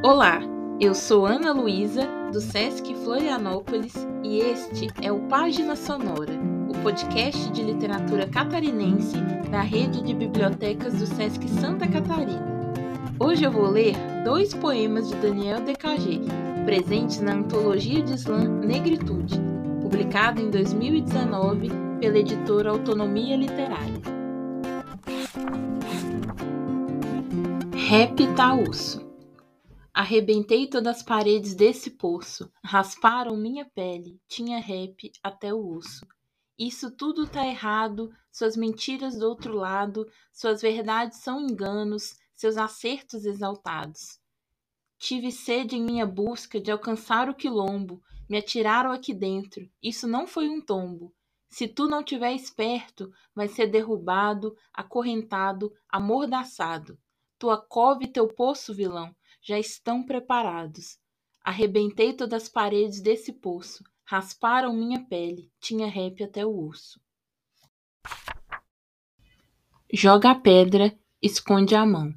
Olá, eu sou Ana Luísa, do Sesc Florianópolis, e este é o Página Sonora, o podcast de literatura catarinense da rede de bibliotecas do Sesc Santa Catarina. Hoje eu vou ler dois poemas de Daniel DKG, presentes na antologia de slam Negritude, publicado em 2019 pela editora Autonomia Literária. Rap Taúso Arrebentei todas as paredes desse poço, rasparam minha pele, tinha rap até o osso. Isso tudo tá errado, suas mentiras do outro lado, suas verdades são enganos, seus acertos exaltados. Tive sede em minha busca de alcançar o quilombo, me atiraram aqui dentro, isso não foi um tombo. Se tu não tiver esperto, vai ser derrubado, acorrentado, amordaçado. Tua cove teu poço, vilão, já estão preparados. Arrebentei todas as paredes desse poço, rasparam minha pele, tinha rap até o osso. Joga a pedra, esconde a mão.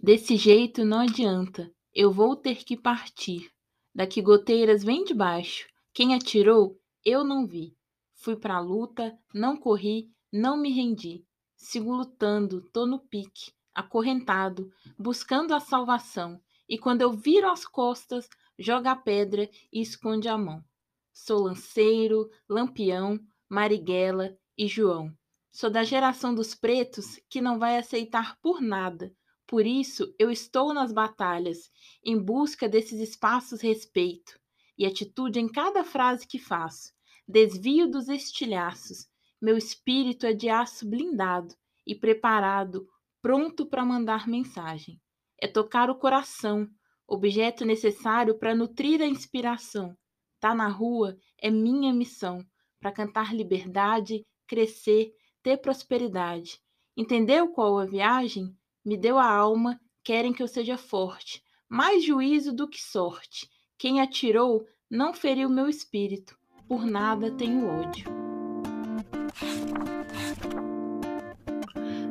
Desse jeito não adianta, eu vou ter que partir. Daqui goteiras vem de baixo, quem atirou, eu não vi. Fui pra luta, não corri, não me rendi. Sigo lutando, tô no pique acorrentado, buscando a salvação, e quando eu viro as costas, joga a pedra e esconde a mão. Sou lanceiro, lampião, Marighella e João. Sou da geração dos pretos que não vai aceitar por nada. Por isso, eu estou nas batalhas, em busca desses espaços respeito e atitude em cada frase que faço. Desvio dos estilhaços. Meu espírito é de aço blindado e preparado pronto para mandar mensagem. É tocar o coração, objeto necessário para nutrir a inspiração. Tá na rua é minha missão, para cantar liberdade, crescer, ter prosperidade. Entendeu qual a viagem? Me deu a alma, querem que eu seja forte, mais juízo do que sorte. Quem atirou não feriu meu espírito, por nada tenho ódio.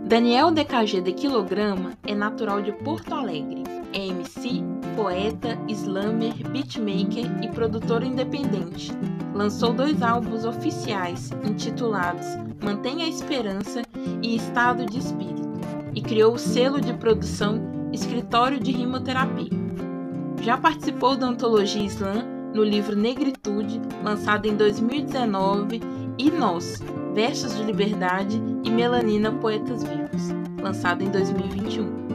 Daniel DKG de Quilograma é natural de Porto Alegre. É MC, poeta, slammer, beatmaker e produtor independente. Lançou dois álbuns oficiais intitulados Mantenha a Esperança e Estado de Espírito e criou o selo de produção Escritório de Rimoterapia. Já participou da antologia Slam no livro Negritude, lançado em 2019, e Nós, Versos de Liberdade e Melanina Poetas Vivos, lançado em 2021.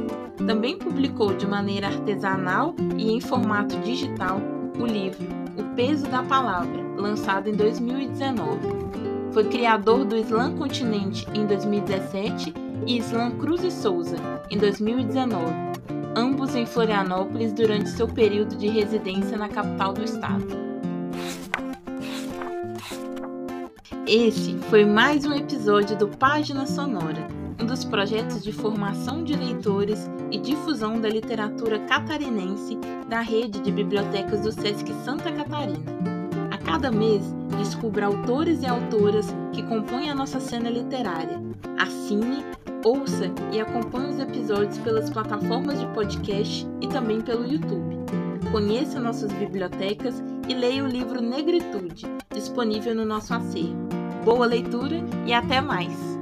Também publicou de maneira artesanal e em formato digital o livro O Peso da Palavra, lançado em 2019. Foi criador do Slam Continente em 2017 e Slam Cruz e Souza em 2019, ambos em Florianópolis durante seu período de residência na capital do estado. Esse foi mais um episódio do Página Sonora, um dos projetos de formação de leitores e difusão da literatura catarinense da rede de bibliotecas do SESC Santa Catarina. A cada mês, descubra autores e autoras que compõem a nossa cena literária. Assine, ouça e acompanhe os episódios pelas plataformas de podcast e também pelo YouTube. Conheça nossas bibliotecas e leia o livro Negritude, disponível no nosso acervo. Boa leitura e até mais!